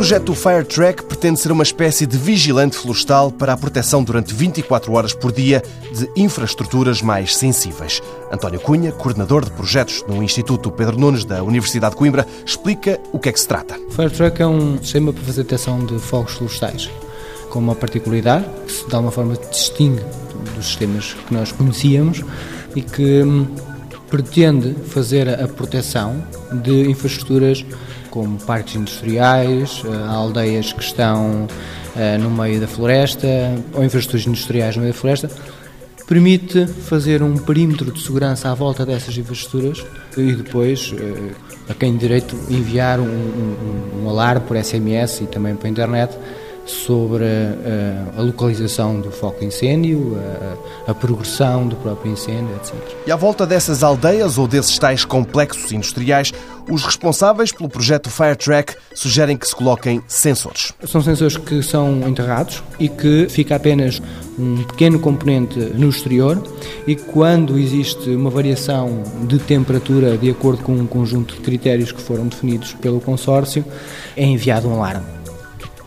projeto Firetrack pretende ser uma espécie de vigilante florestal para a proteção durante 24 horas por dia de infraestruturas mais sensíveis. António Cunha, coordenador de projetos no Instituto Pedro Nunes da Universidade de Coimbra, explica o que é que se trata. Firetrack é um sistema para fazer detecção de fogos florestais, com uma particularidade que se de alguma forma distingue dos sistemas que nós conhecíamos e que hum, pretende fazer a proteção de infraestruturas como parques industriais, eh, aldeias que estão eh, no meio da floresta ou infraestruturas industriais no meio da floresta, permite fazer um perímetro de segurança à volta dessas infraestruturas e depois, eh, a quem direito, enviar um, um, um alarme por SMS e também por internet sobre a, a, localização do foco de incêndio, a, a, progressão do próprio incêndio, etc. E à volta dessas aldeias ou desses tais complexos industriais, os responsáveis pelo projeto Firetrack sugerem que se coloquem sensores. São sensores que são enterrados e que fica apenas um pequeno componente no exterior e quando existe uma variação de temperatura de acordo com um conjunto de critérios que foram definidos pelo consórcio, é enviado um alarme.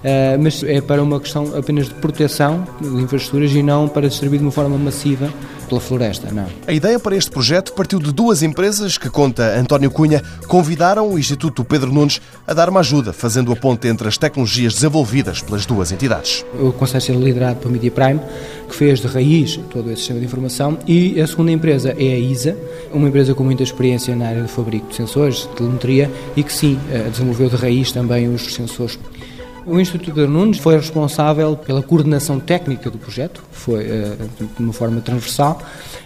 Uh, mas é para uma questão apenas de proteção de infraestruturas e não para distribuir de uma forma massiva pela floresta, não. A ideia para este projeto partiu de duas empresas que, conta António Cunha, convidaram o Instituto Pedro Nunes a dar uma ajuda, fazendo a ponte entre as tecnologias desenvolvidas pelas duas entidades. O consórcio é liderado pela Media Prime, que fez de raiz todo esse sistema de informação, e a segunda empresa é a ISA, uma empresa com muita experiência na área de fabrico de sensores, de telemetria, e que sim, eh, desenvolveu de raiz também os sensores o Instituto de Nunes foi responsável pela coordenação técnica do projeto, foi eh, de uma forma transversal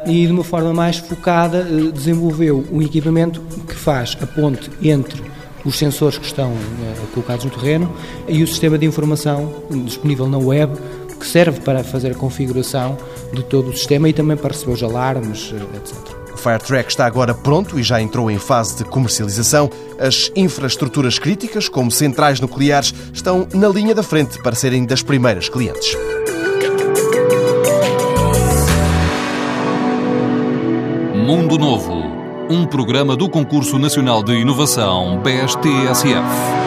e de uma forma mais focada eh, desenvolveu um equipamento que faz a ponte entre os sensores que estão eh, colocados no terreno e o sistema de informação disponível na web que serve para fazer a configuração de todo o sistema e também para receber os alarmes, etc. O Firetrack está agora pronto e já entrou em fase de comercialização. As infraestruturas críticas, como centrais nucleares, estão na linha da frente para serem das primeiras clientes. Mundo Novo, um programa do Concurso Nacional de Inovação BSTSF.